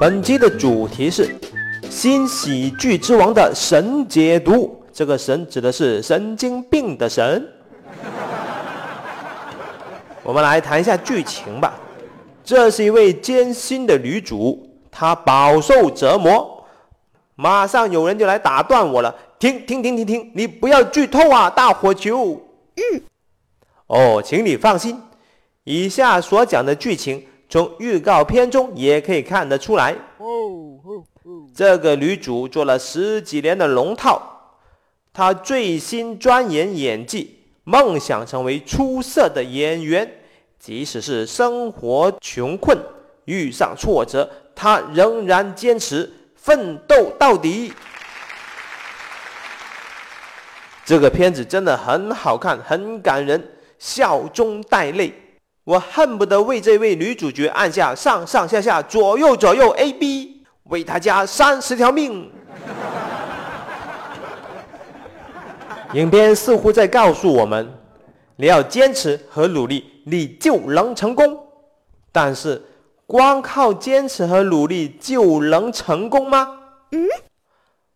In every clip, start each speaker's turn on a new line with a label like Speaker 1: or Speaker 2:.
Speaker 1: 本期的主题是新喜剧之王的神解读，这个神指的是神经病的神。我们来谈一下剧情吧。这是一位艰辛的女主，她饱受折磨。马上有人就来打断我了，停停停停停，你不要剧透啊，大火球。嗯。哦，请你放心，以下所讲的剧情。从预告片中也可以看得出来，这个女主做了十几年的龙套，她最新钻研演技，梦想成为出色的演员。即使是生活穷困，遇上挫折，她仍然坚持奋斗到底。这个片子真的很好看，很感人，笑中带泪。我恨不得为这位女主角按下上上下下左右左右 A B，为她加三十条命。影片似乎在告诉我们：你要坚持和努力，你就能成功。但是，光靠坚持和努力就能成功吗？嗯。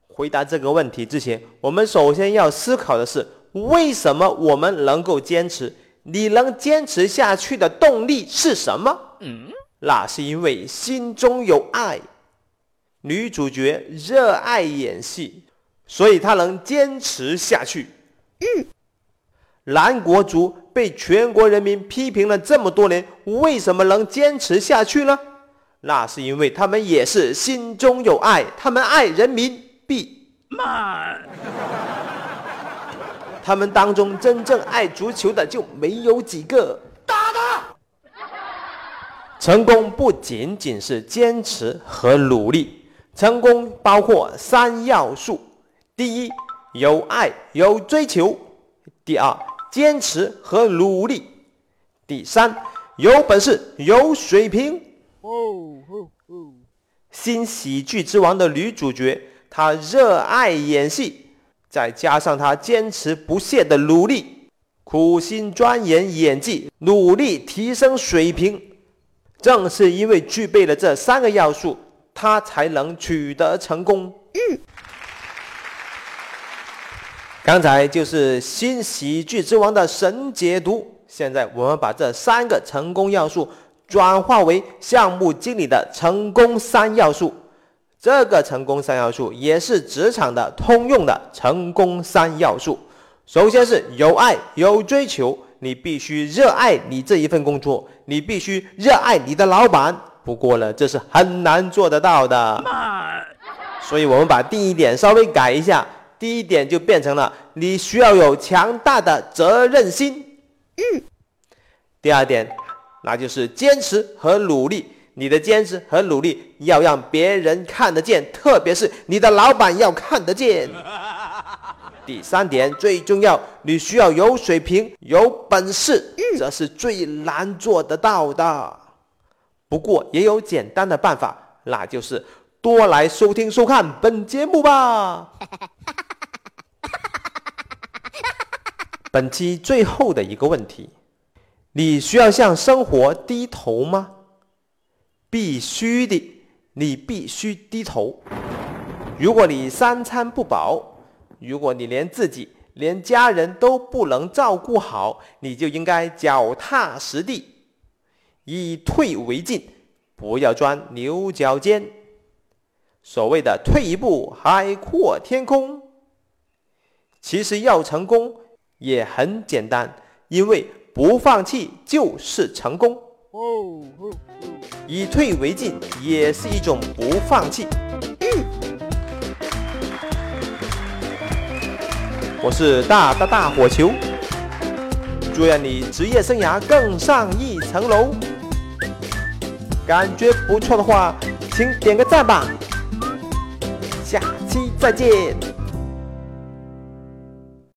Speaker 1: 回答这个问题之前，我们首先要思考的是：为什么我们能够坚持？你能坚持下去的动力是什么？嗯，那是因为心中有爱。女主角热爱演戏，所以她能坚持下去。嗯，南国族被全国人民批评了这么多年，为什么能坚持下去呢？那是因为他们也是心中有爱，他们爱人民币。慢。他们当中真正爱足球的就没有几个。打他！成功不仅仅是坚持和努力，成功包括三要素：第一，有爱有追求；第二，坚持和努力；第三，有本事有水平。哦哦哦！新喜剧之王的女主角，她热爱演戏。再加上他坚持不懈的努力，苦心钻研演技，努力提升水平。正是因为具备了这三个要素，他才能取得成功。嗯。刚才就是新喜剧之王的神解读。现在我们把这三个成功要素转化为项目经理的成功三要素。这个成功三要素也是职场的通用的成功三要素。首先是有爱有追求，你必须热爱你这一份工作，你必须热爱你的老板。不过呢，这是很难做得到的。所以我们把第一点稍微改一下，第一点就变成了你需要有强大的责任心。嗯。第二点，那就是坚持和努力。你的坚持和努力要让别人看得见，特别是你的老板要看得见。第三点最重要，你需要有水平、有本事，这是最难做得到的。不过也有简单的办法，那就是多来收听收看本节目吧。本期最后的一个问题：你需要向生活低头吗？必须的，你必须低头。如果你三餐不饱，如果你连自己、连家人都不能照顾好，你就应该脚踏实地，以退为进，不要钻牛角尖。所谓的“退一步，海阔天空”，其实要成功也很简单，因为不放弃就是成功。以退为进也是一种不放弃。我是大大大火球，祝愿你职业生涯更上一层楼。感觉不错的话，请点个赞吧。下期再见。